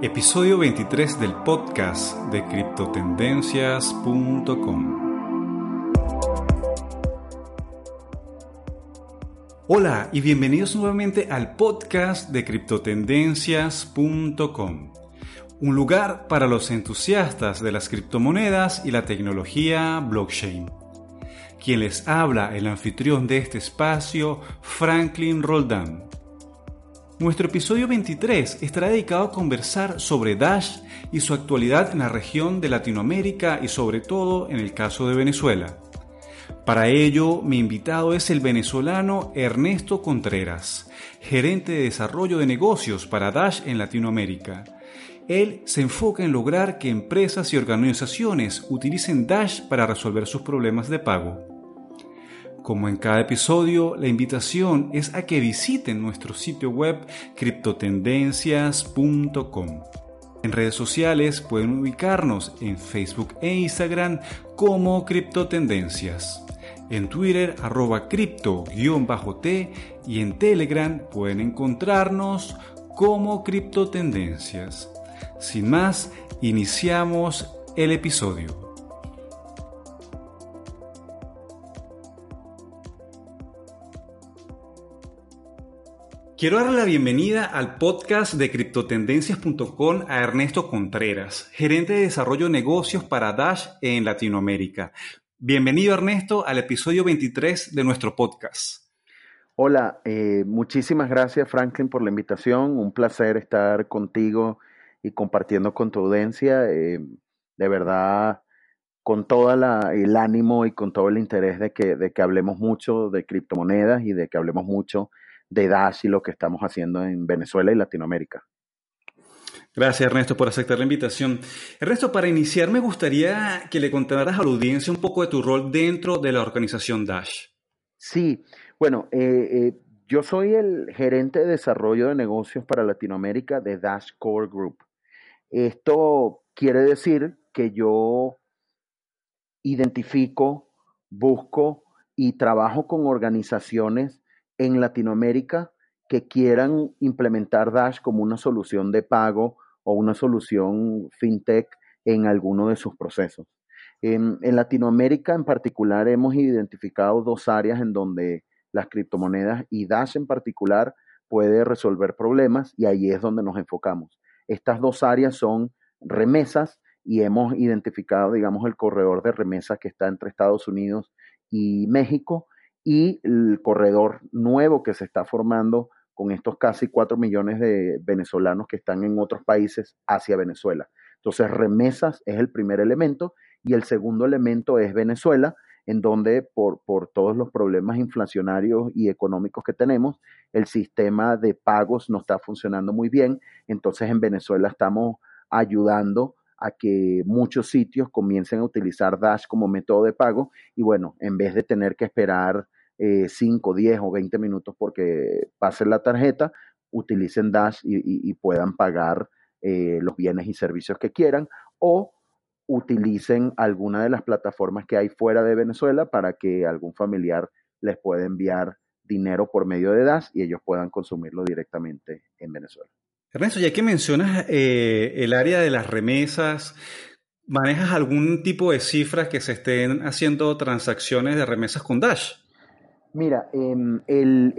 Episodio 23 del podcast de criptotendencias.com. Hola y bienvenidos nuevamente al podcast de criptotendencias.com. Un lugar para los entusiastas de las criptomonedas y la tecnología blockchain. Quien les habla, el anfitrión de este espacio, Franklin Roldán nuestro episodio 23 estará dedicado a conversar sobre Dash y su actualidad en la región de Latinoamérica y sobre todo en el caso de Venezuela. Para ello, mi invitado es el venezolano Ernesto Contreras, gerente de desarrollo de negocios para Dash en Latinoamérica. Él se enfoca en lograr que empresas y organizaciones utilicen Dash para resolver sus problemas de pago. Como en cada episodio, la invitación es a que visiten nuestro sitio web criptotendencias.com. En redes sociales pueden ubicarnos en Facebook e Instagram como Criptotendencias. En Twitter arroba cripto-t y en Telegram pueden encontrarnos como Criptotendencias. Sin más, iniciamos el episodio. Quiero darle la bienvenida al podcast de criptotendencias.com a Ernesto Contreras, gerente de desarrollo de negocios para Dash en Latinoamérica. Bienvenido Ernesto al episodio 23 de nuestro podcast. Hola, eh, muchísimas gracias Franklin por la invitación. Un placer estar contigo y compartiendo con tu audiencia. Eh, de verdad, con todo el ánimo y con todo el interés de que, de que hablemos mucho de criptomonedas y de que hablemos mucho de Dash y lo que estamos haciendo en Venezuela y Latinoamérica. Gracias Ernesto por aceptar la invitación. Ernesto, para iniciar me gustaría que le contaras a la audiencia un poco de tu rol dentro de la organización Dash. Sí, bueno, eh, eh, yo soy el gerente de desarrollo de negocios para Latinoamérica de Dash Core Group. Esto quiere decir que yo identifico, busco y trabajo con organizaciones en Latinoamérica que quieran implementar Dash como una solución de pago o una solución fintech en alguno de sus procesos. En, Latinoamérica en particular hemos identificado dos áreas en donde las criptomonedas y Dash en particular puede resolver problemas y ahí es donde nos enfocamos. Estas dos áreas son remesas y hemos identificado, digamos, el corredor de remesas que está entre Estados Unidos y México y el corredor nuevo que se está formando con estos casi 4 millones de venezolanos que están en otros países hacia Venezuela. Entonces, remesas es el primer elemento y el segundo elemento es Venezuela, en donde por, por todos los problemas inflacionarios y económicos que tenemos, el sistema de pagos no está funcionando muy bien. Entonces, en Venezuela estamos ayudando a que muchos sitios comiencen a utilizar Dash como método de pago y bueno, en vez de tener que esperar 5, eh, 10 o 20 minutos porque pasen la tarjeta, utilicen Dash y, puedan pagar eh, los bienes y servicios que quieran o utilicen alguna de las plataformas que hay fuera de Venezuela para que algún familiar les pueda enviar dinero por medio de Dash y ellos puedan consumirlo directamente en Venezuela. Ernesto, ya que mencionas eh, el área de las remesas, ¿manejas algún tipo de cifras que se estén haciendo transacciones de remesas con Dash? Mira, em, el,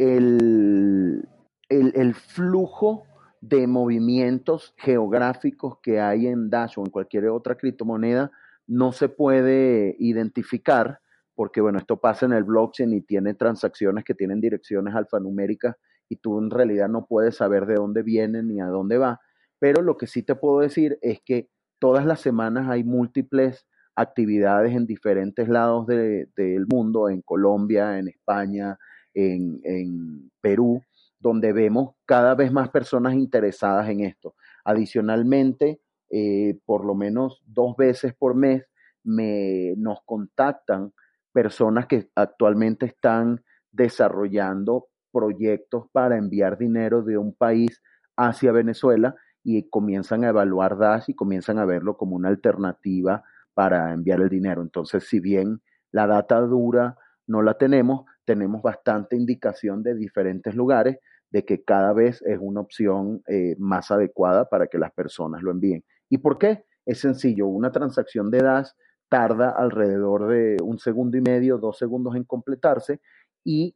el, flujo de movimientos geográficos que hay en Dash o en cualquier otra criptomoneda no se puede identificar porque, bueno, esto pasa en el blockchain y tiene transacciones que tienen direcciones alfanuméricas y tú en realidad no puedes saber de dónde vienen ni a dónde va. Pero lo que sí te puedo decir es que todas las semanas hay múltiples actividades en diferentes lados del mundo, en Colombia, en España, en, Perú, donde vemos cada vez más personas interesadas en esto. Adicionalmente, eh, por lo menos dos veces por mes me, nos contactan personas que actualmente están desarrollando proyectos para enviar dinero de un país hacia Venezuela y comienzan a evaluar Dash y comienzan a verlo como una alternativa para enviar el dinero. Entonces, si bien la data dura no la tenemos, tenemos bastante indicación de diferentes lugares de que cada vez es una opción eh, más adecuada para que las personas lo envíen. ¿Y por qué? Es sencillo, una transacción de Dash tarda alrededor de un segundo y medio, dos segundos en completarse y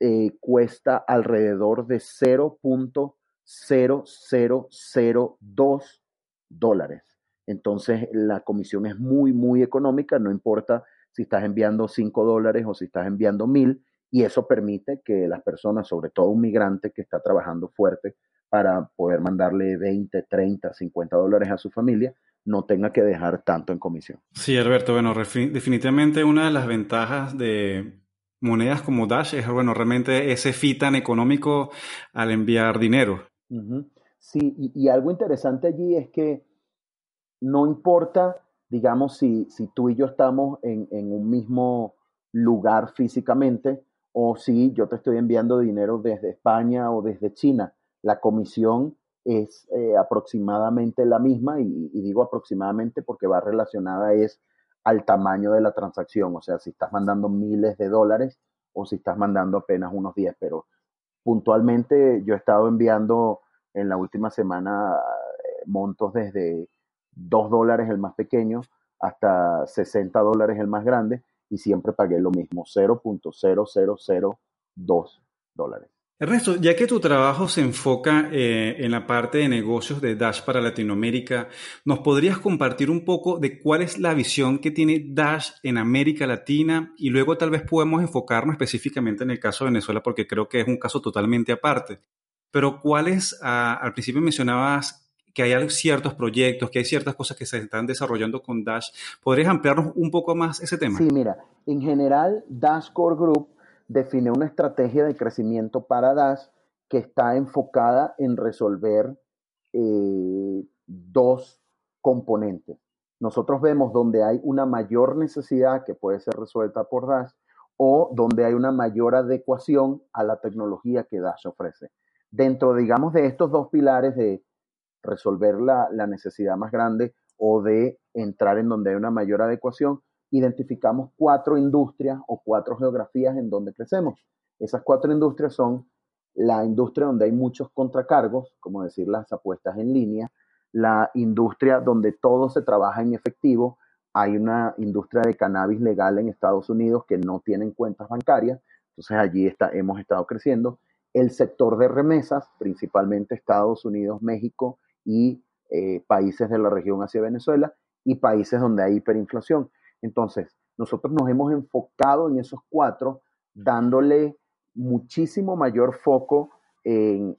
eh, cuesta alrededor de 0.0002 dólares. Entonces la comisión es muy, muy económica, no importa si estás enviando 5 dólares o si estás enviando 1000, y eso permite que las personas, sobre todo un migrante que está trabajando fuerte para poder mandarle 20, 30, 50 dólares a su familia, no tenga que dejar tanto en comisión. Sí, Alberto, bueno, definitivamente una de las ventajas de monedas como Dash es, bueno, realmente ese fee tan económico al enviar dinero. Sí, y, algo interesante allí es que no importa, digamos, si, si tú y yo estamos en, en un mismo lugar físicamente o si yo te estoy enviando dinero desde España o desde China, la comisión es eh, aproximadamente la misma y, digo aproximadamente porque va relacionada es al tamaño de la transacción, o sea, si estás mandando miles de dólares o si estás mandando apenas unos 10, pero puntualmente yo he estado enviando en la última semana eh, montos desde 2 dólares el más pequeño hasta 60 dólares el más grande y siempre pagué lo mismo, 0.0002 dólares. Ernesto, ya que tu trabajo se enfoca eh, en la parte de negocios de Dash para Latinoamérica, ¿nos podrías compartir un poco de cuál es la visión que tiene Dash en América Latina? Y luego tal vez podemos enfocarnos específicamente en el caso de Venezuela, porque creo que es un caso totalmente aparte. Pero ¿cuáles, ah, al principio mencionabas que hay ciertos proyectos, que hay ciertas cosas que se están desarrollando con Dash. ¿Podrías ampliarnos un poco más ese tema? Sí, mira, en general Dash Core Group define una estrategia de crecimiento para Dash que está enfocada en resolver eh, dos componentes. Nosotros vemos donde hay una mayor necesidad que puede ser resuelta por Dash o donde hay una mayor adecuación a la tecnología que Dash ofrece. Dentro, digamos, de estos dos pilares de resolver la, la necesidad más grande o de entrar en donde hay una mayor adecuación, identificamos cuatro industrias o cuatro geografías en donde crecemos. Esas cuatro industrias son la industria donde hay muchos contracargos, como decir las apuestas en línea, la industria donde todo se trabaja en efectivo, hay una industria de cannabis legal en Estados Unidos que no tienen cuentas bancarias, entonces allí está, hemos estado creciendo. El sector de remesas, principalmente Estados Unidos, México y eh, países de la región hacia Venezuela y países donde hay hiperinflación. Entonces, nosotros nos hemos enfocado en esos cuatro, dándole muchísimo mayor foco en,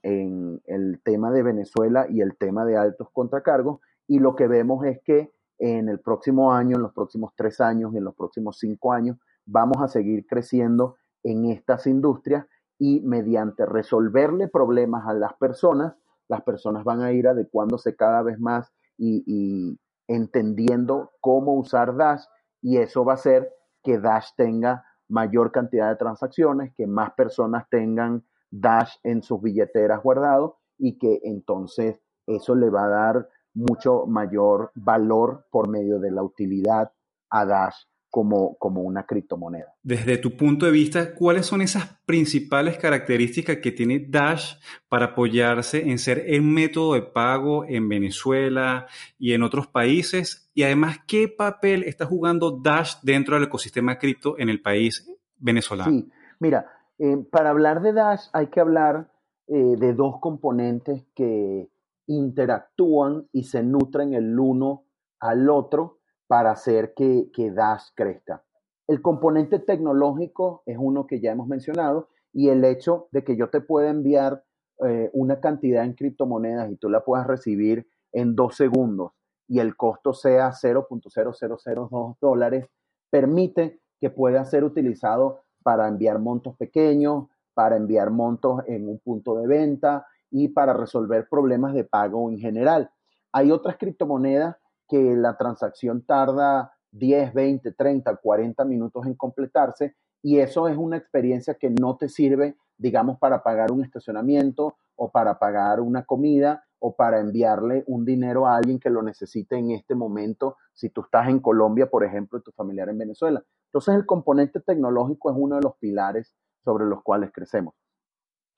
el tema de Venezuela y el tema de altos contracargos. Y lo que vemos es que en el próximo año, en los próximos tres años, en los próximos cinco años, vamos a seguir creciendo en estas industrias y mediante resolverle problemas a las personas, las personas van a ir adecuándose cada vez más y, entendiendo cómo usar Dash y eso va a hacer que Dash tenga mayor cantidad de transacciones, que más personas tengan Dash en sus billeteras guardado y que entonces eso le va a dar mucho mayor valor por medio de la utilidad a Dash como, como una criptomoneda. Desde tu punto de vista, ¿cuáles son esas principales características que tiene Dash para apoyarse en ser el método de pago en Venezuela y en otros países? Y además, ¿qué papel está jugando Dash dentro del ecosistema cripto en el país venezolano? Sí, mira, eh, para hablar de Dash hay que hablar eh, de dos componentes que interactúan y se nutren el uno al otro para hacer que, que Dash crezca. El componente tecnológico es uno que ya hemos mencionado y el hecho de que yo te pueda enviar eh, una cantidad en criptomonedas y tú la puedas recibir en dos segundos y el costo sea 0.0002 dólares, permite que pueda ser utilizado para enviar montos pequeños, para enviar montos en un punto de venta y para resolver problemas de pago en general. Hay otras criptomonedas que la transacción tarda 10, 20, 30, 40 minutos en completarse y eso es una experiencia que no te sirve, digamos, para pagar un estacionamiento o para pagar una comida o para enviarle un dinero a alguien que lo necesite en este momento, si tú estás en Colombia, por ejemplo, y tu familiar en Venezuela. Entonces, el componente tecnológico es uno de los pilares sobre los cuales crecemos.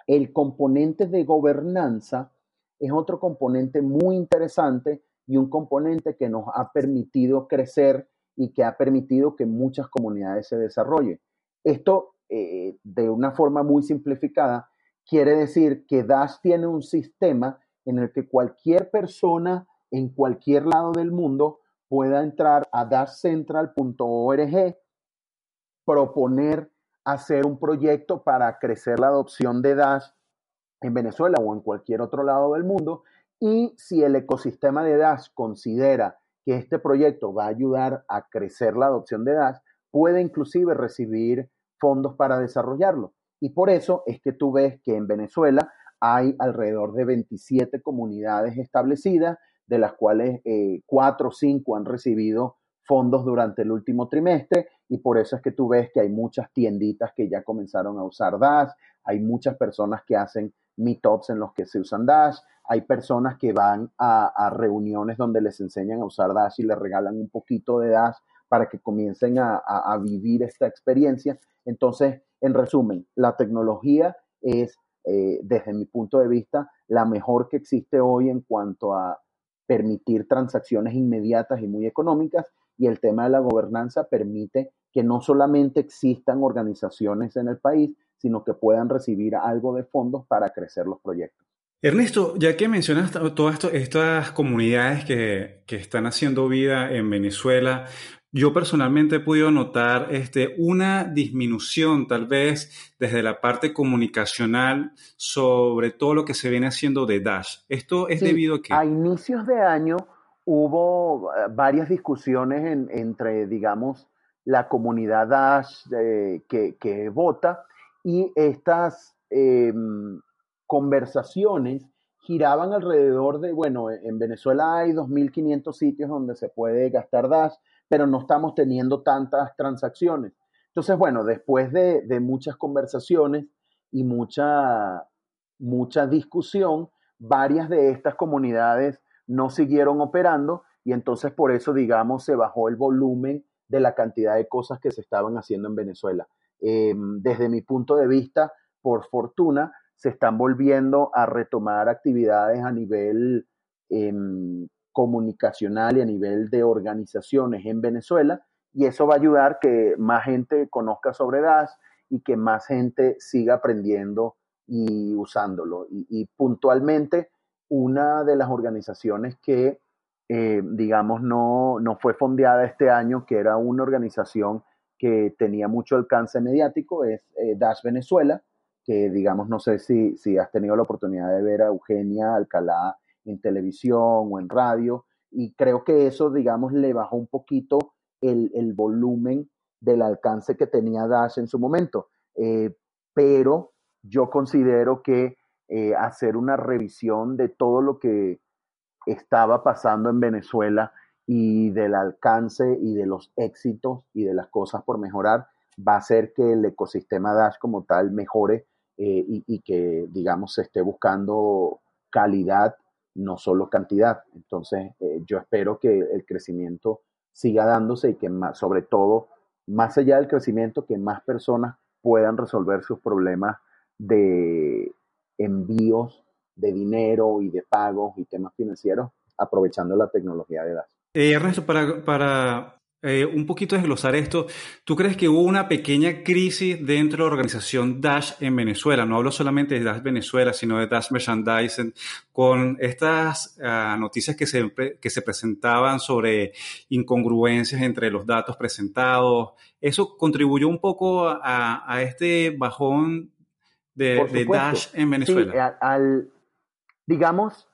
El componente de gobernanza es otro componente muy interesante y un componente que nos ha permitido crecer y que ha permitido que muchas comunidades se desarrollen. Esto, eh, de una forma muy simplificada, quiere decir que Dash tiene un sistema en el que cualquier persona en cualquier lado del mundo pueda entrar a dashcentral.org, proponer hacer un proyecto para crecer la adopción de Dash en Venezuela o en cualquier otro lado del mundo. Y si el ecosistema de Dash considera que este proyecto va a ayudar a crecer la adopción de Dash, puede inclusive recibir fondos para desarrollarlo. Y por eso es que tú ves que en Venezuela hay alrededor de 27 comunidades establecidas, de las cuales eh, cuatro o cinco han recibido fondos durante el último trimestre y por eso es que tú ves que hay muchas tienditas que ya comenzaron a usar Dash, hay muchas personas que hacen meetups en los que se usan Dash, hay personas que van a, reuniones donde les enseñan a usar Dash y les regalan un poquito de Dash para que comiencen a, vivir esta experiencia. Entonces, en resumen, la tecnología es, eh, desde mi punto de vista, la mejor que existe hoy en cuanto a permitir transacciones inmediatas y muy económicas y el tema de la gobernanza permite que no solamente existan organizaciones en el país, sino que puedan recibir algo de fondos para crecer los proyectos. Ernesto, ya que mencionas todas estas comunidades que, que, están haciendo vida en Venezuela, yo personalmente he podido notar este, una disminución tal vez desde la parte comunicacional sobre todo lo que se viene haciendo de Dash. Esto es debido a que... A inicios de año hubo eh, varias discusiones entre, digamos, la comunidad Dash eh, que, vota y estas em, conversaciones giraban alrededor de, bueno, en Venezuela hay 2.500 sitios donde se puede gastar Dash, pero no estamos teniendo tantas transacciones. Entonces, bueno, después de, muchas conversaciones y mucha, mucha discusión, varias de estas comunidades no siguieron operando y entonces por eso, digamos, se bajó el volumen de la cantidad de cosas que se estaban haciendo en Venezuela. Em, desde mi punto de vista, por fortuna, se están volviendo a retomar actividades a nivel em, comunicacional y a nivel de organizaciones en Venezuela y eso va a ayudar que más gente conozca sobre Dash y que más gente siga aprendiendo y usándolo. y puntualmente, una de las organizaciones que, eh, digamos, no, fue fondeada este año, que era una organización que tenía mucho alcance mediático, es eh, Dash Venezuela, que digamos, no sé si, si has tenido la oportunidad de ver a Eugenia Alcalá en televisión o en radio, y creo que eso, digamos, le bajó un poquito el, volumen del alcance que tenía Dash en su momento. Eh, pero yo considero que eh, hacer una revisión de todo lo que estaba pasando en Venezuela y del alcance y de los éxitos y de las cosas por mejorar, va a hacer que el ecosistema Dash como tal mejore eh, y, que, digamos, se esté buscando calidad, no solo cantidad. Entonces, eh, yo espero que el crecimiento siga dándose y que más, sobre todo, más allá del crecimiento, que más personas puedan resolver sus problemas de, envíos de dinero y de pagos y temas financieros aprovechando la tecnología de Dash. Eh, Ernesto, para, para eh, un poquito desglosar esto, ¿tú crees que hubo una pequeña crisis dentro de la organización Dash en Venezuela? No hablo solamente de Dash Venezuela, sino de Dash Merchandising, con estas ah, noticias que se, que se presentaban sobre incongruencias entre los datos presentados. ¿Eso contribuyó un poco a, a este bajón de, Dash en Venezuela. al, digamos,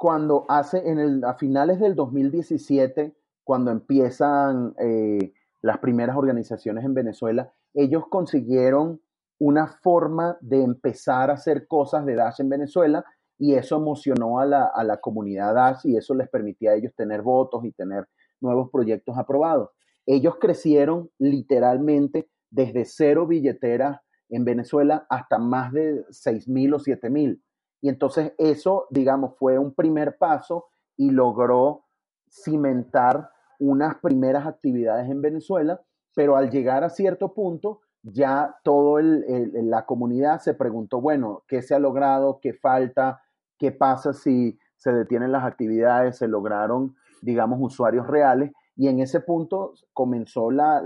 cuando hace, en el, a finales del 2017, cuando empiezan eh, las primeras organizaciones en Venezuela, ellos consiguieron una forma de empezar a hacer cosas de Dash en Venezuela y eso emocionó a la, a la comunidad Dash y eso les permitía a ellos tener votos y tener nuevos proyectos aprobados. Ellos crecieron literalmente desde cero billeteras en Venezuela hasta más de 6.000 o 7.000. Y entonces eso, digamos, fue un primer paso y logró cimentar unas primeras actividades en Venezuela, pero al llegar a cierto punto ya toda la comunidad se preguntó, bueno, ¿qué se ha logrado? ¿Qué falta? ¿Qué pasa si se detienen las actividades? ¿Se lograron, digamos, usuarios reales? Y en ese punto comenzó la,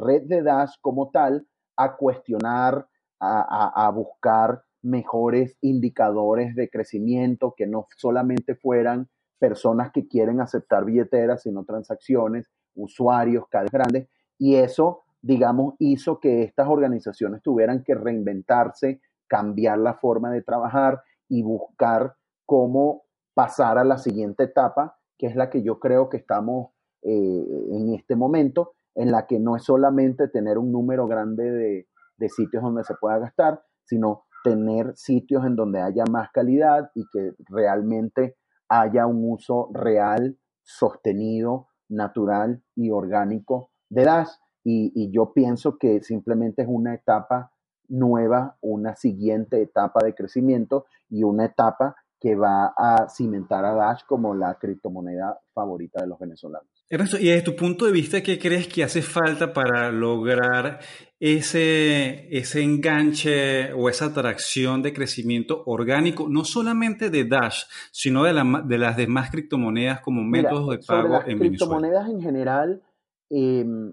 red de Dash como tal a cuestionar, a, buscar mejores indicadores de crecimiento que no solamente fueran personas que quieren aceptar billeteras, sino transacciones, usuarios, vez grandes. Y eso digamos, hizo que estas organizaciones tuvieran que reinventarse, cambiar la forma de trabajar y buscar cómo pasar a la siguiente etapa, que es la que yo creo que estamos eh, en este momento, en la que no es solamente tener un número grande de, de sitios donde se pueda gastar, sino tener sitios en donde haya más calidad y que realmente haya un uso real, sostenido, natural y orgánico de Dash y, yo pienso que simplemente es una etapa nueva, una siguiente etapa de crecimiento y una etapa que va a cimentar a Dash como la criptomoneda favorita de los venezolanos. Ernesto, y desde tu punto de vista, ¿qué crees que hace falta para lograr ese, ese enganche o esa atracción de crecimiento orgánico, no solamente de Dash, sino de, de las demás criptomonedas como métodos de pago las en criptomonedas en general, em,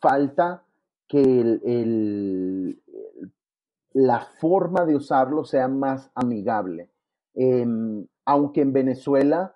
falta que la forma de usarlo sea más amigable. Em, aunque en Venezuela,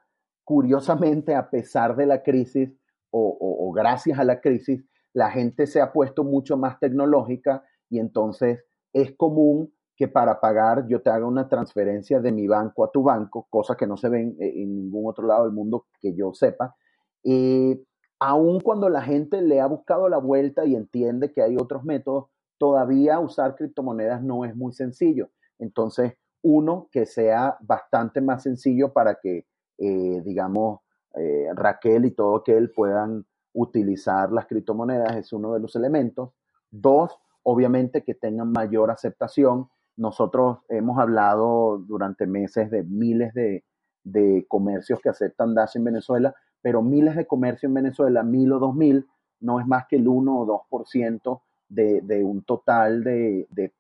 curiosamente, a pesar de la crisis o, gracias a la crisis, la gente se ha puesto mucho más tecnológica y entonces es común que para pagar yo te haga una transferencia de mi banco a tu banco, cosa que no se ve en, ningún otro lado del mundo que yo sepa. Eh, aun cuando la gente le ha buscado la vuelta y entiende que hay otros métodos, todavía usar criptomonedas no es muy sencillo. Entonces, uno que sea bastante más sencillo para que, eh, digamos, eh, Raquel y todo aquel puedan utilizar las criptomonedas es uno de los elementos. Dos, obviamente que tengan mayor aceptación. Nosotros hemos hablado durante meses de miles de, de comercios que aceptan Dash en Venezuela, pero miles de comercios en Venezuela, mil o dos mil, no es más que el 1 o 2% de, de un total de, de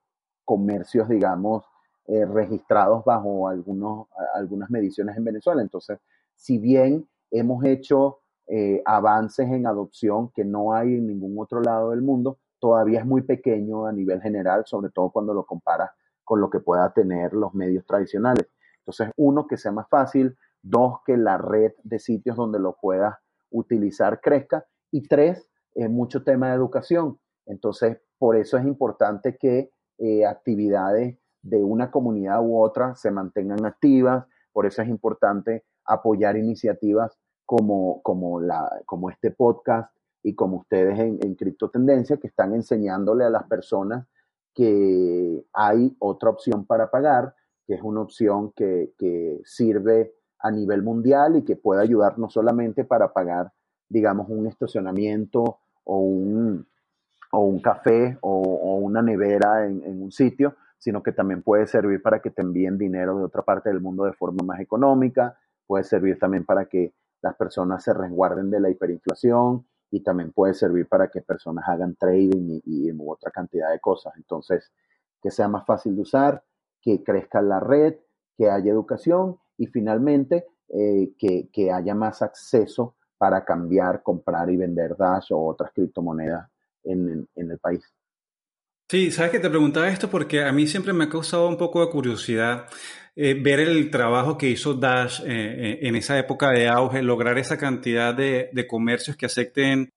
comercios, digamos, eh, registrados bajo algunos, algunas mediciones en Venezuela. Entonces, si bien hemos hecho eh, avances en adopción que no hay en ningún otro lado del mundo, todavía es muy pequeño a nivel general, sobre todo cuando lo comparas con lo que pueda tener los medios tradicionales. Entonces, uno, que sea más fácil, Dos, que la red de sitios donde lo puedas utilizar crezca. Y tres, eh, mucho tema de educación. Entonces, por eso es importante que eh, actividades de una comunidad u otra se mantengan activas. Por eso es importante apoyar iniciativas como, como, la, como este podcast y como ustedes en, en Cripto Tendencia, que están enseñándole a las personas que hay otra opción para pagar, que es una opción que, que sirve a nivel mundial y que pueda ayudar no solamente para pagar, digamos, un estacionamiento o un, o un café o, una nevera en, en, un sitio, sino que también puede servir para que te envíen dinero de otra parte del mundo de forma más económica, puede servir también para que las personas se resguarden de la hiperinflación y también puede servir para que personas hagan trading y, otra cantidad de cosas. Entonces, que sea más fácil de usar, que crezca la red, que haya educación y finalmente eh, que, haya más acceso para cambiar, comprar y vender Dash o otras criptomonedas en, el país. Sí, sabes que te preguntaba esto porque a mí siempre me ha causado un poco de curiosidad eh, ver el trabajo que hizo Dash eh, en esa época de auge, lograr esa cantidad de, de comercios que acepten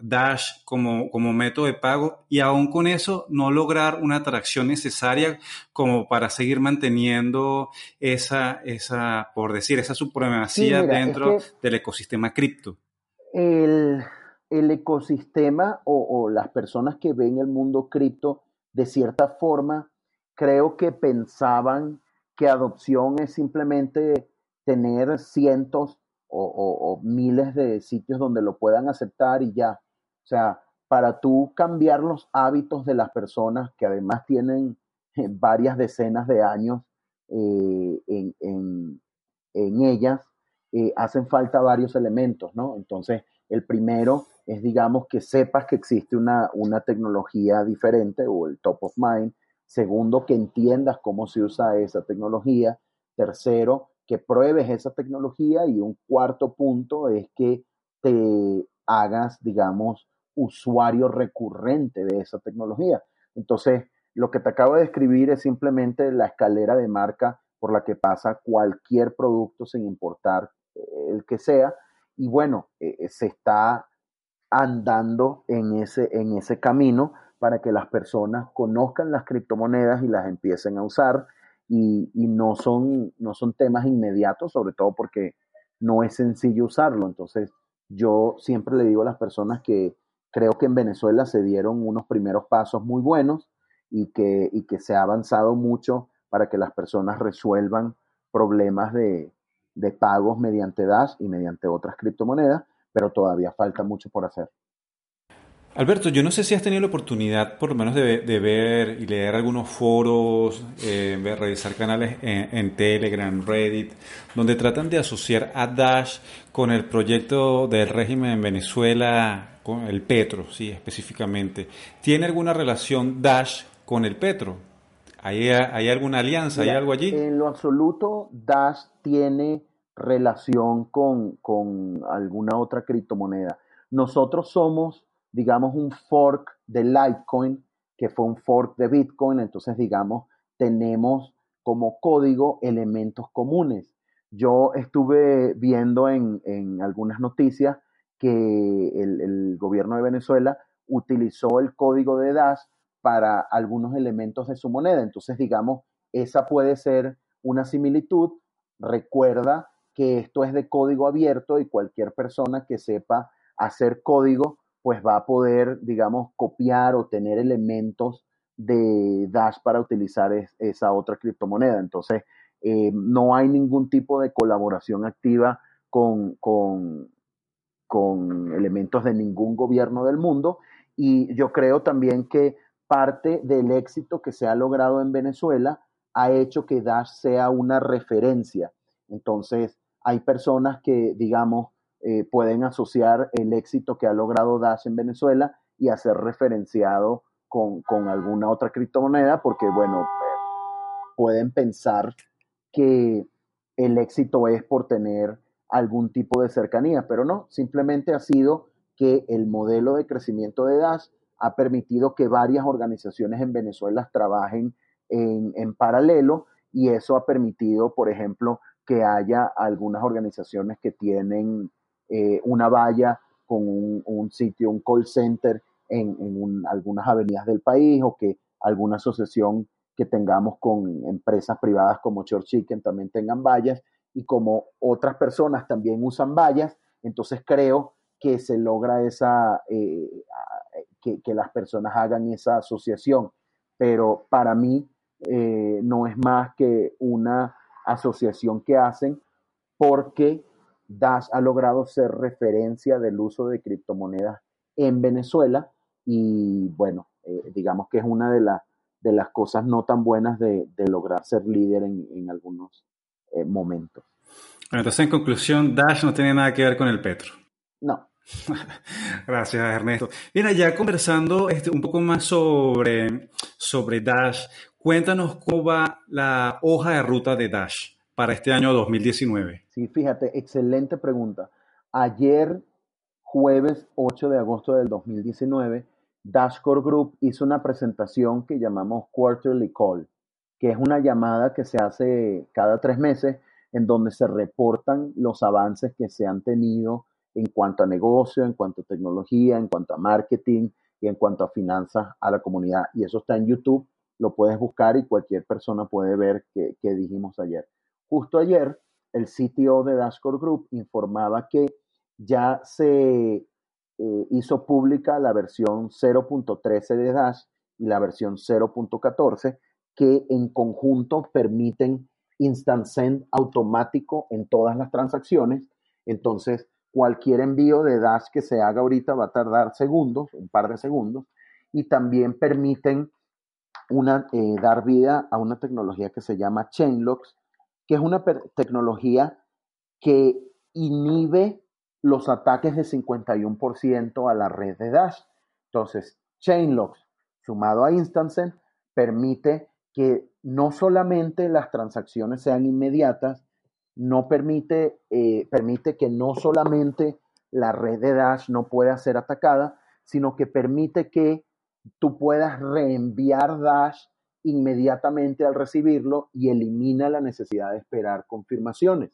Dash como, como método de pago y aún con eso no lograr una atracción necesaria como para seguir manteniendo esa, esa por decir, esa supremacía dentro del ecosistema cripto. El, ecosistema o, las personas que ven el mundo cripto, de cierta forma, creo que pensaban que adopción es simplemente tener cientos o, o miles de sitios donde lo puedan aceptar y ya o sea, para tú cambiar los hábitos de las personas que además tienen eh, varias decenas de años eh, en, ellas, eh, hacen falta varios elementos, ¿no? Entonces, El primero es, digamos, que sepas que existe una, una tecnología diferente o el top of mind. Segundo, que entiendas cómo se usa esa tecnología. Tercero, que pruebes esa tecnología. Y un cuarto punto es que te hagas, digamos, usuario recurrente de esa tecnología. Entonces, lo que te acabo de describir es simplemente la escalera de marca por la que pasa cualquier producto sin importar eh, el que sea. Y bueno, eh, eh, se está andando en ese, en ese camino para que las personas conozcan las criptomonedas y las empiecen a usar. Y, y, no, son, no son temas inmediatos, sobre todo porque no es sencillo usarlo. Entonces, yo siempre le digo a las personas que creo que en Venezuela se dieron unos primeros pasos muy buenos y que, y que se ha avanzado mucho para que las personas resuelvan problemas de, de pagos mediante Dash y mediante otras criptomonedas, pero todavía falta mucho por hacer. Alberto, yo no sé si has tenido la oportunidad por lo menos de, de ver y leer algunos foros, eh, revisar canales en, en, Telegram, Reddit, donde tratan de asociar a Dash con el proyecto del régimen en Venezuela, con el Petro, sí, específicamente. ¿Tiene alguna relación Dash con el Petro? ¿Hay, hay alguna alianza? ¿Hay algo allí? En lo absoluto, Dash tiene relación con, con alguna otra criptomoneda. Nosotros somos digamos, un fork de Litecoin, que fue un fork de Bitcoin, entonces, digamos, tenemos como código elementos comunes. Yo estuve viendo en, en algunas noticias que el, el, gobierno de Venezuela utilizó el código de Dash para algunos elementos de su moneda. Entonces, digamos, esa puede ser una similitud. Recuerda que esto es de código abierto y cualquier persona que sepa hacer código pues va a poder, digamos, copiar o tener elementos de Dash para utilizar esa otra criptomoneda. Entonces, eh, no hay ningún tipo de colaboración activa con, con, con elementos de ningún gobierno del mundo. Y yo creo también que parte del éxito que se ha logrado en Venezuela ha hecho que Dash sea una referencia. Entonces, hay personas que, digamos, eh, pueden asociar el éxito que ha logrado Dash en Venezuela y hacer referenciado con, con alguna otra criptomoneda, porque, bueno, pueden pensar que el éxito es por tener algún tipo de cercanía, pero no, simplemente ha sido que el modelo de crecimiento de Dash ha permitido que varias organizaciones en Venezuela trabajen en, en paralelo y eso ha permitido, por ejemplo, que haya algunas organizaciones que tienen eh, una valla con un, sitio, un call center en, algunas avenidas del país o que alguna asociación que tengamos con empresas privadas como Church Chicken también tengan vallas y como otras personas también usan vallas, entonces creo que se logra esa, eh, que, que, las personas hagan esa asociación. Pero para mí eh, no es más que una asociación que hacen porque Dash ha logrado ser referencia del uso de criptomonedas en Venezuela y bueno, eh, digamos que es una de, de, las cosas no tan buenas de, lograr ser líder en, algunos eh, momentos. entonces, en conclusión, Dash no tiene nada que ver con el Petro. No. Gracias, Ernesto. Mira, ya conversando este, un poco más sobre, sobre Dash, cuéntanos cómo va la hoja de ruta de Dash para este año 2019? Sí, fíjate, excelente pregunta. Ayer, jueves 8 de agosto del 2019, Dashcore Group hizo una presentación que llamamos Quarterly Call, que es una llamada que se hace cada tres meses en donde se reportan los avances que se han tenido en cuanto a negocio, en cuanto a tecnología, en cuanto a marketing y en cuanto a finanzas a la comunidad. Y eso está en YouTube, lo puedes buscar y cualquier persona puede ver qué, dijimos ayer. Justo ayer, el CTO de Dashcore Group informaba que ya se eh, hizo pública la versión 0.13 de Dash y la versión 0.14 que en conjunto permiten instant send automático en todas las transacciones. Entonces, cualquier envío de Dash que se haga ahorita va a tardar segundos, un par de segundos, y también permiten eh, dar vida a una tecnología que se llama Chainlocks, que es una tecnología que inhibe los ataques de 51% a la red de Dash. Entonces, Chainlocks sumado a Instancent permite que no solamente las transacciones sean inmediatas, no permite, eh, permite que no solamente la red de Dash no pueda ser atacada, sino que permite que tú puedas reenviar Dash inmediatamente al recibirlo y elimina la necesidad de esperar confirmaciones.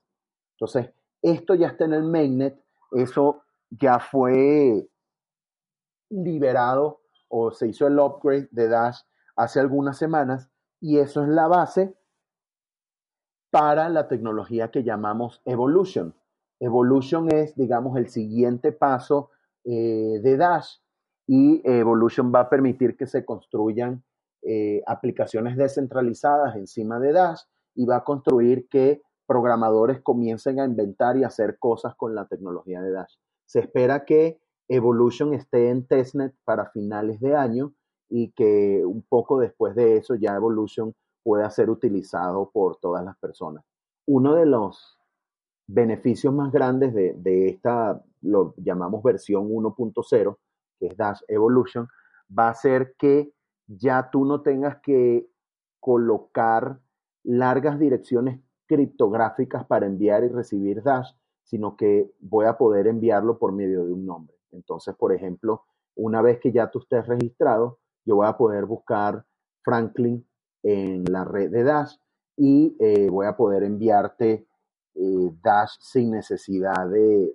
Entonces, esto ya está en el mainnet, eso ya fue liberado o se hizo el upgrade de Dash hace algunas semanas y eso es la base para la tecnología que llamamos Evolution. Evolution es, digamos, el siguiente paso eh, de Dash y Evolution va a permitir que se construyan eh, aplicaciones descentralizadas encima de Dash y va a construir que programadores comiencen a inventar y hacer cosas con la tecnología de Dash. Se espera que Evolution esté en testnet para finales de año y que un poco después de eso ya Evolution pueda ser utilizado por todas las personas. Uno de los beneficios más grandes de, de esta, lo llamamos versión 1.0, que es Dash Evolution, va a ser que ya tú no tengas que colocar largas direcciones criptográficas para enviar y recibir Dash, sino que voy a poder enviarlo por medio de un nombre. Entonces, por ejemplo, una vez que ya tú estés registrado, yo voy a poder buscar Franklin en la red de Dash y eh, voy a poder enviarte eh, Dash sin necesidad de,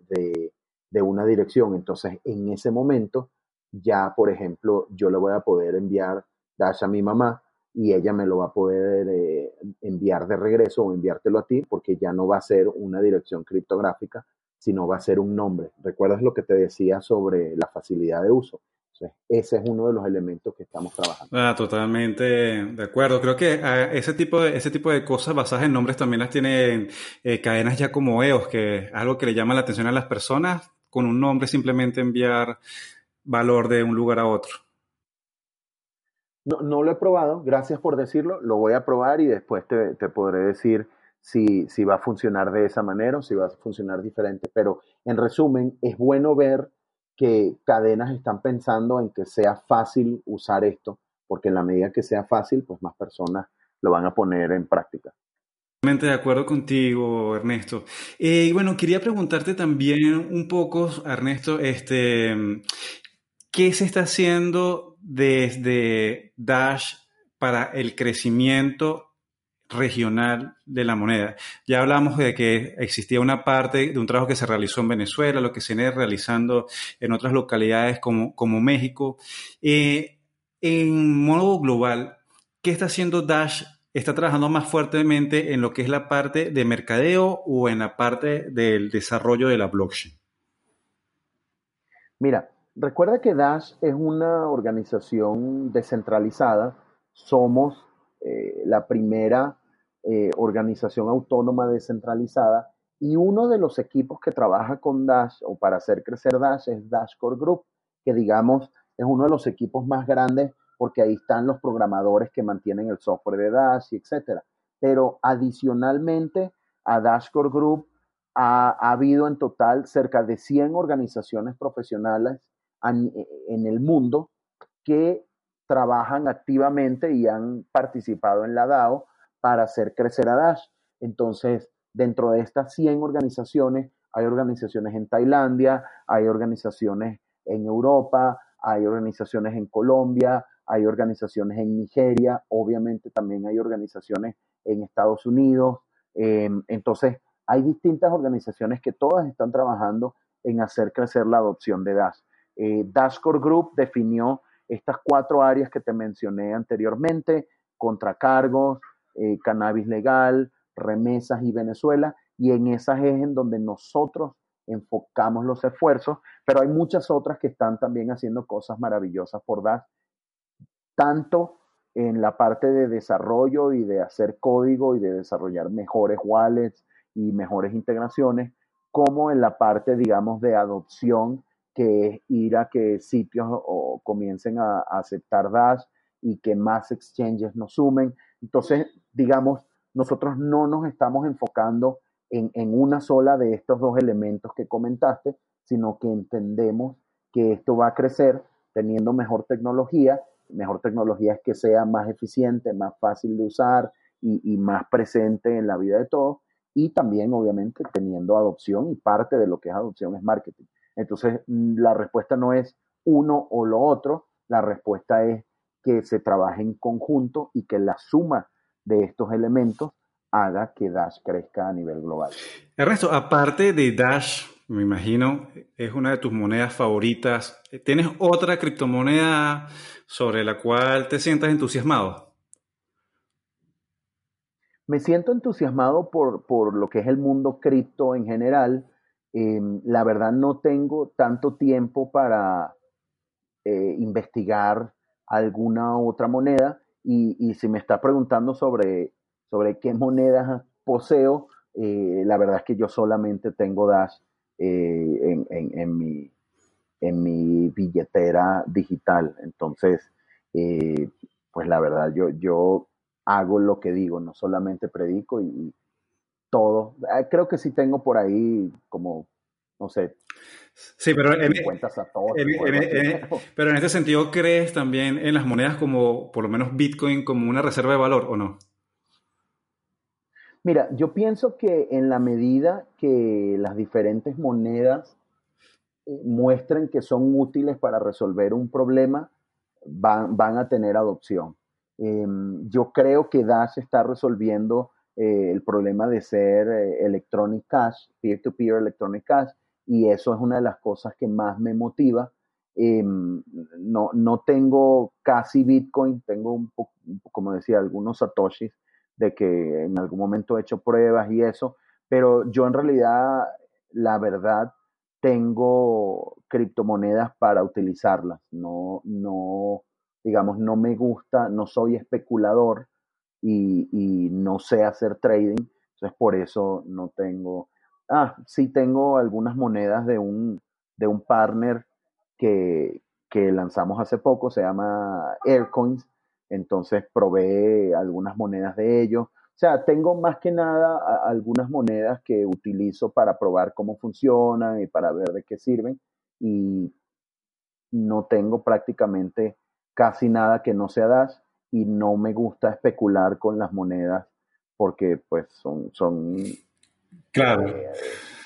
de una dirección. Entonces, en ese momento, ya, por ejemplo, yo le voy a poder enviar Dash a mi mamá y ella me lo va a poder eh, enviar de regreso o enviártelo a ti porque ya no va a ser una dirección criptográfica, sino va a ser un nombre. ¿Recuerdas lo que te decía sobre la facilidad de uso? Ese es uno de los elementos que estamos trabajando. Ah, totalmente de acuerdo. Creo que ah, ese, tipo de, ese tipo de cosas basadas en nombres también las tienen eh, cadenas ya como EOS, que es algo que le llama la atención a las personas. Con un nombre simplemente enviar valor de un lugar a otro. No, no lo he probado, gracias por decirlo, lo voy a probar y después te, te podré decir si, si, va a funcionar de esa manera o si va a funcionar diferente. Pero en resumen, es bueno ver que cadenas están pensando en que sea fácil usar esto, porque en la medida que sea fácil, pues más personas lo van a poner en práctica. Totalmente de acuerdo contigo, Ernesto. Eh, y bueno, quería preguntarte también un poco, Ernesto, este, ¿qué se está haciendo desde Dash para el crecimiento regional de la moneda. Ya hablamos de que existía una parte de un trabajo que se realizó en Venezuela, lo que se viene realizando en otras localidades como, México. Eh, en modo global, ¿qué está haciendo Dash? ¿Está trabajando más fuertemente en lo que es la parte de mercadeo o en la parte del desarrollo de la blockchain? Mira, recuerda que Dash es una organización descentralizada. Somos eh, la primera eh, organización autónoma descentralizada y uno de los equipos que trabaja con Dash o para hacer crecer Dash es Dashcore Group, que digamos es uno de los equipos más grandes porque ahí están los programadores que mantienen el software de Dash y etcétera. Pero adicionalmente a Dashcore Group ha, ha, habido en total cerca de 100 organizaciones profesionales en el mundo que trabajan activamente y han participado en la DAO para hacer crecer a Dash. Entonces, dentro de estas 100 organizaciones, hay organizaciones en Tailandia, hay organizaciones en Europa, hay organizaciones en Colombia, hay organizaciones en Nigeria, obviamente también hay organizaciones en Estados Unidos. Em, entonces, hay distintas organizaciones que todas están trabajando en hacer crecer la adopción de Dash. Eh, Dashcore Group definió estas cuatro áreas que te mencioné anteriormente, contracargos, eh, cannabis legal, remesas y Venezuela, y en esas es en donde nosotros enfocamos los esfuerzos, pero hay muchas otras que están también haciendo cosas maravillosas por Dash, tanto en la parte de desarrollo y de hacer código y de desarrollar mejores wallets y mejores integraciones, como en la parte, digamos, de adopción que es ir a que sitios o, comiencen a, aceptar Dash y que más exchanges nos sumen. Entonces, digamos, nosotros no nos estamos enfocando en, una sola de estos dos elementos que comentaste, sino que entendemos que esto va a crecer teniendo mejor tecnología. Mejor tecnología es que sea más eficiente, más fácil de usar y, más presente en la vida de todos. Y también, obviamente, teniendo adopción y parte de lo que es adopción es marketing. Entonces, mm, la respuesta no es uno o lo otro, la respuesta es que se trabaje en conjunto y que la suma de estos elementos haga que Dash crezca a nivel global. Ernesto, aparte de Dash, me imagino, es una de tus monedas favoritas. ¿Tienes otra criptomoneda sobre la cual te sientas entusiasmado? Me siento entusiasmado por, por lo que es el mundo cripto en general. Em, la verdad no tengo tanto tiempo para eh, investigar alguna otra moneda y, si me está preguntando sobre sobre qué monedas poseo, eh, la verdad es que yo solamente tengo Dash eh, en, mi, en mi billetera digital. Entonces, pues la verdad, yo, yo hago lo que digo, no solamente predico y, todo. Creo que sí tengo por ahí como, no sé, Sí, pero en, pero en este sentido, ¿crees también en las monedas como, por lo menos Bitcoin, como una reserva de valor o no? Mira, yo pienso que en la medida que las diferentes monedas eh, muestren que son útiles para resolver un problema, van, van a tener adopción. Em, yo creo que Dash está resolviendo eh, el problema de ser eh, electronic cash, peer-to-peer electronic cash, y eso es una de las cosas que más me motiva. Em, no, no tengo casi Bitcoin, tengo un poco, como decía, algunos satoshis, de que en algún momento he hecho pruebas y eso, pero yo en realidad, la verdad, tengo criptomonedas para utilizarlas. No, no, digamos, no me gusta, no soy especulador y, y no sé hacer trading. Entonces, por eso no tengo. Ah, sí tengo algunas monedas de un, de un partner que, que lanzamos hace poco, se llama Aircoins, entonces probé algunas monedas de ellos. O sea, tengo más que nada algunas monedas que utilizo para probar cómo funcionan y para ver de qué sirven. Y no tengo prácticamente casi nada que no sea Dash y no me gusta especular con las monedas porque pues son, son claro. Eh,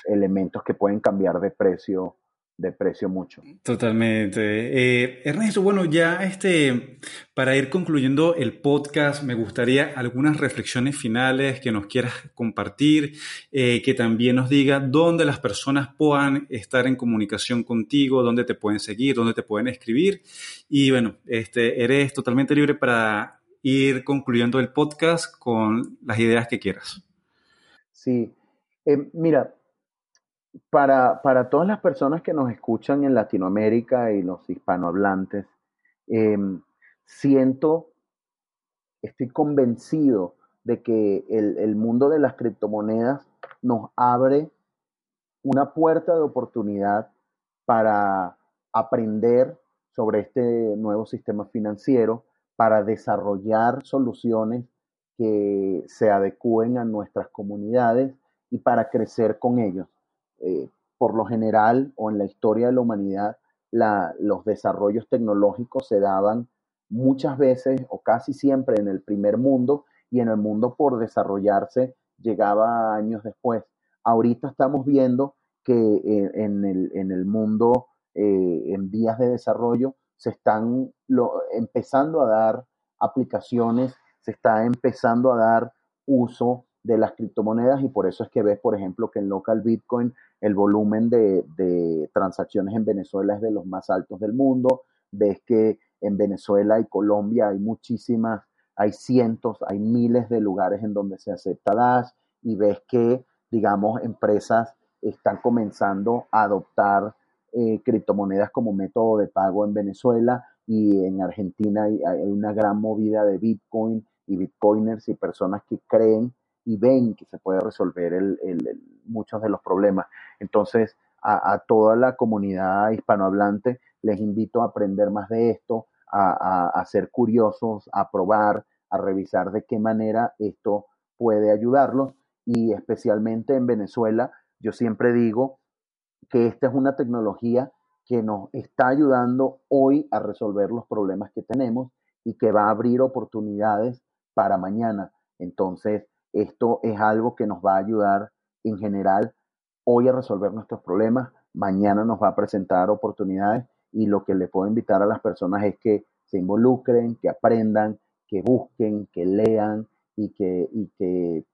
elementos que pueden cambiar de precio de precio mucho. Totalmente. Eh, Ernesto, bueno, ya este, para ir concluyendo el podcast, me gustaría algunas reflexiones finales que nos quieras compartir, eh, que también nos diga dónde las personas puedan estar en comunicación contigo, dónde te pueden seguir, dónde te pueden escribir. Y bueno, este, eres totalmente libre para ir concluyendo el podcast con las ideas que quieras. Sí, eh, mira, para, para, todas las personas que nos escuchan en Latinoamérica y los hispanohablantes, em, siento, estoy convencido de que el, el, mundo de las criptomonedas nos abre una puerta de oportunidad para aprender sobre este nuevo sistema financiero, para desarrollar soluciones que se adecúen a nuestras comunidades y para crecer con ellos. Eh, por lo general o en la historia de la humanidad, los desarrollos tecnológicos se daban muchas veces o casi siempre en el primer mundo y en el mundo por desarrollarse llegaba años después. Ahorita estamos viendo que eh, en, el, mundo eh, en vías de desarrollo se están empezando a dar aplicaciones, se está empezando a dar uso de las criptomonedas y por eso es que ves, por ejemplo, que en local Bitcoin el volumen de, transacciones en Venezuela es de los más altos del mundo. Ves que en Venezuela y Colombia hay muchísimas, hay cientos, hay miles de lugares en donde se acepta Dash y ves que, digamos, empresas están comenzando a adoptar eh, criptomonedas como método de pago en Venezuela y en Argentina hay, hay una gran movida de Bitcoin y Bitcoiners y personas que creen y ven que se puede resolver muchos de los problemas. Entonces, a, toda la comunidad hispanohablante les invito a aprender más de esto, a, ser curiosos, a probar, a revisar de qué manera esto puede ayudarlos y especialmente en Venezuela, yo siempre digo que esta es una tecnología que nos está ayudando hoy a resolver los problemas que tenemos y que va a abrir oportunidades para mañana. Entonces, esto es algo que nos va a ayudar en general hoy a resolver nuestros problemas, mañana nos va a presentar oportunidades y lo que le puedo invitar a las personas es que se involucren, que aprendan, que busquen, que lean y que, y que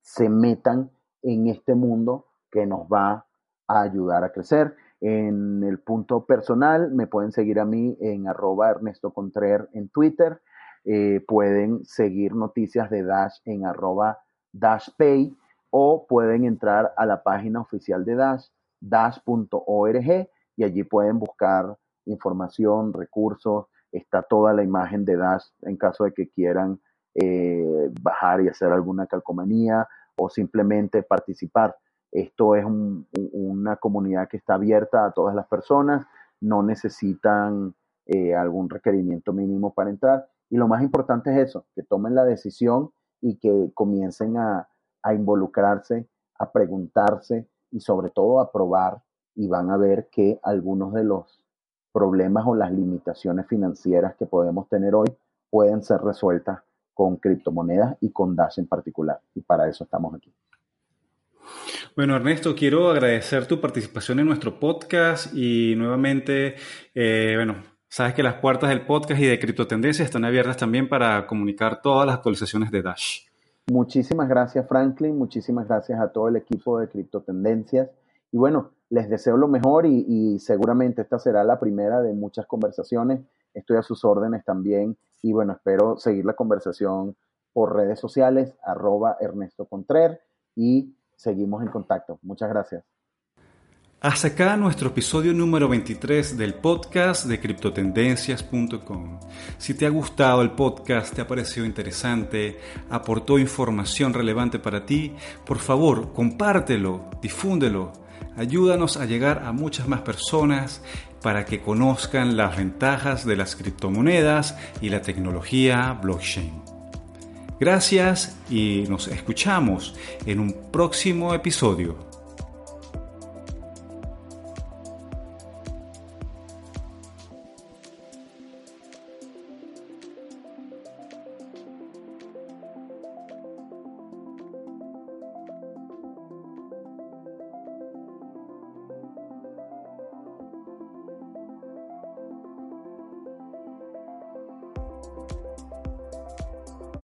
se metan en este mundo que nos va a ayudar a crecer. En el punto personal, me pueden seguir a mí en arroba Ernesto Contrer en Twitter. Eh, pueden seguir noticias de Dash en arroba DashPay o pueden entrar a la página oficial de Dash, dash.org, y allí pueden buscar información, recursos, está toda la imagen de Dash en caso de que quieran eh, bajar y hacer alguna calcomanía o simplemente participar. Esto es una comunidad que está abierta a todas las personas, no necesitan eh, algún requerimiento mínimo para entrar. Y lo más importante es eso, que tomen la decisión y que comiencen a, involucrarse, a preguntarse y sobre todo a probar y van a ver que algunos de los problemas o las limitaciones financieras que podemos tener hoy pueden ser resueltas con criptomonedas y con Dash en particular. Y para eso estamos aquí. Bueno, Ernesto, quiero agradecer tu participación en nuestro podcast y nuevamente, eh, bueno, sabes que las puertas del podcast y de Criptotendencias están abiertas también para comunicar todas las actualizaciones de Dash. Muchísimas gracias, Franklin. Muchísimas gracias a todo el equipo de Criptotendencias. Y bueno, les deseo lo mejor y, seguramente esta será la primera de muchas conversaciones. Estoy a sus órdenes también y bueno, espero seguir la conversación por redes sociales, arroba Ernesto Contrer y seguimos en contacto. Muchas gracias. Hasta acá nuestro episodio número 23 del podcast de criptotendencias.com. Si te ha gustado el podcast, te ha parecido interesante, aportó información relevante para ti, por favor, compártelo, difúndelo. Ayúdanos a llegar a muchas más personas para que conozcan las ventajas de las criptomonedas y la tecnología blockchain. Gracias y nos escuchamos en un próximo episodio.